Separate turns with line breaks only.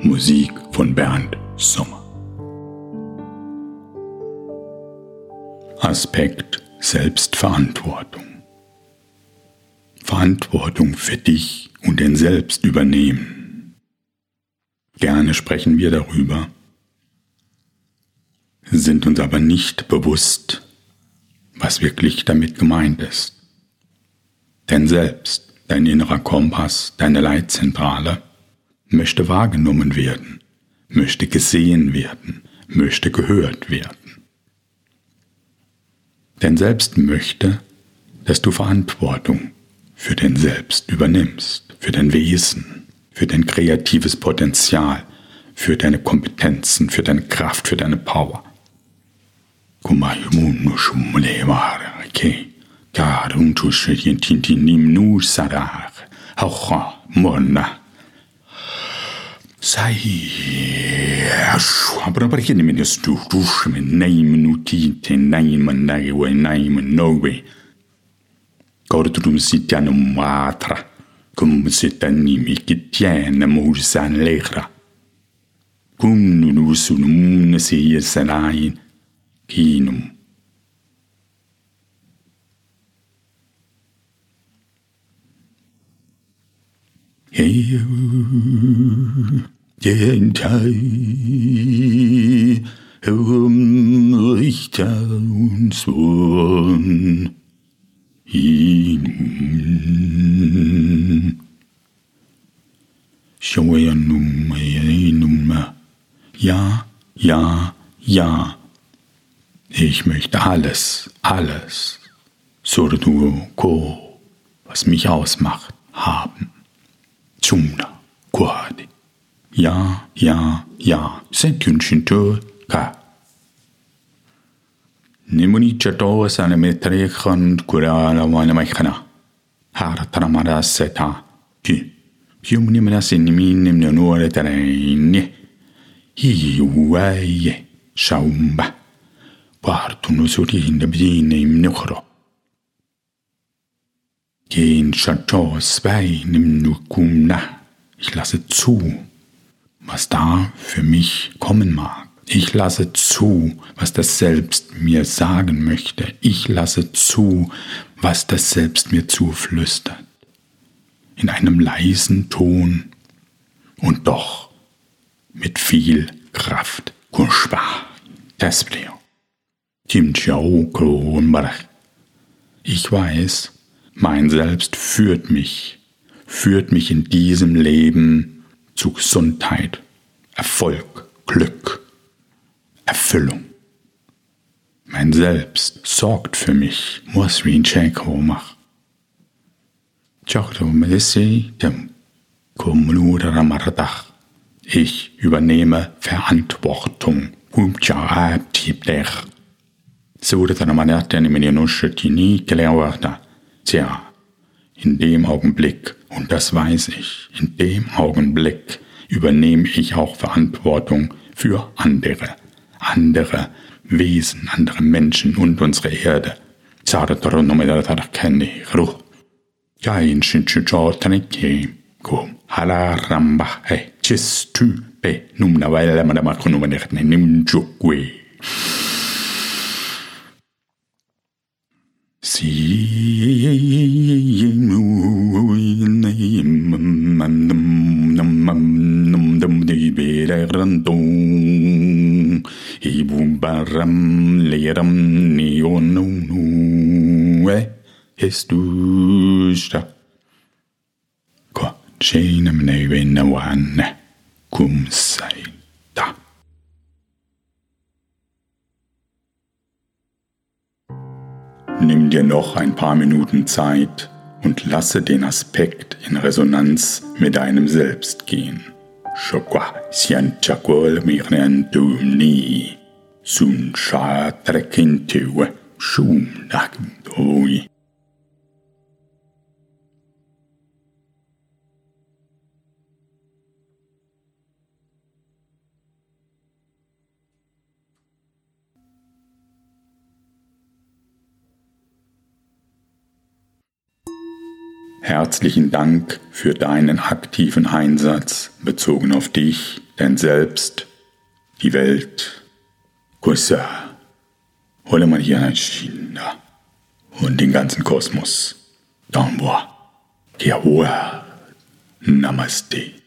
Musik von Bernd Sommer. Aspekt Selbstverantwortung. Verantwortung für dich und den Selbst übernehmen. Gerne sprechen wir darüber, sind uns aber nicht bewusst, was wirklich damit gemeint ist. Denn selbst, dein innerer Kompass, deine Leitzentrale, möchte wahrgenommen werden, möchte gesehen werden, möchte gehört werden. Denn selbst möchte, dass du Verantwortung für den Selbst übernimmst, für dein Wesen, für dein kreatives Potenzial, für deine Kompetenzen, für deine Kraft, für deine Power. Kumayumunu shumlewara ke karuntu shriyentinti nimnu sarar haucha mona zay azo ampinampariky ny menasydrorodroso menay minoty tenay manay oanay manao hoe короту мситяна матра кум ситани микитяна nunusunum ne se sanain kinum Den Teil um Richter in Shoya Numma Numma Ja, ja, ja. Ich möchte alles, alles, Surdu Ko, was mich ausmacht, haben. Chumna, Kuadi. ja, ja, ja, sen ka. Nemuni chato sana metre khan kura la wana mai khana. Har taramara seta ki. Yum ni mena sin ni nim no no le tarain. Hi waye shaumba. Bar tu no suri in de bin im khro. Gehen chato spai nim nu kumna. Ich lasse zu. Was da für mich kommen mag. Ich lasse zu, was das Selbst mir sagen möchte. Ich lasse zu, was das Selbst mir zuflüstert. In einem leisen Ton und doch mit viel Kraft. Ich weiß, mein Selbst führt mich führt mich in diesem Leben zu Gesundheit, Erfolg, Glück, Erfüllung. Mein Selbst sorgt für mich. Musrin Chekomach. Ich übernehme Verantwortung. In dem Augenblick, und das weiß ich, in dem Augenblick übernehme ich auch Verantwortung für andere, andere Wesen, andere Menschen und unsere Erde. Kain manekne nimchukwe. Ibubaram leram neonunu estusta. Ko chenam nevena wan kum saita. Nimm dir noch ein paar Minuten Zeit und lasse den Aspekt in Resonanz mit deinem Selbst gehen. Shokwa sianchakol mirantumni. Suncha trekentewe shumnakdoi. Herzlichen Dank für deinen aktiven Einsatz bezogen auf dich, dein Selbst, die Welt. Kusa, hole mal hier ein China und den ganzen Kosmos. Damwa, Kiawa, Namaste.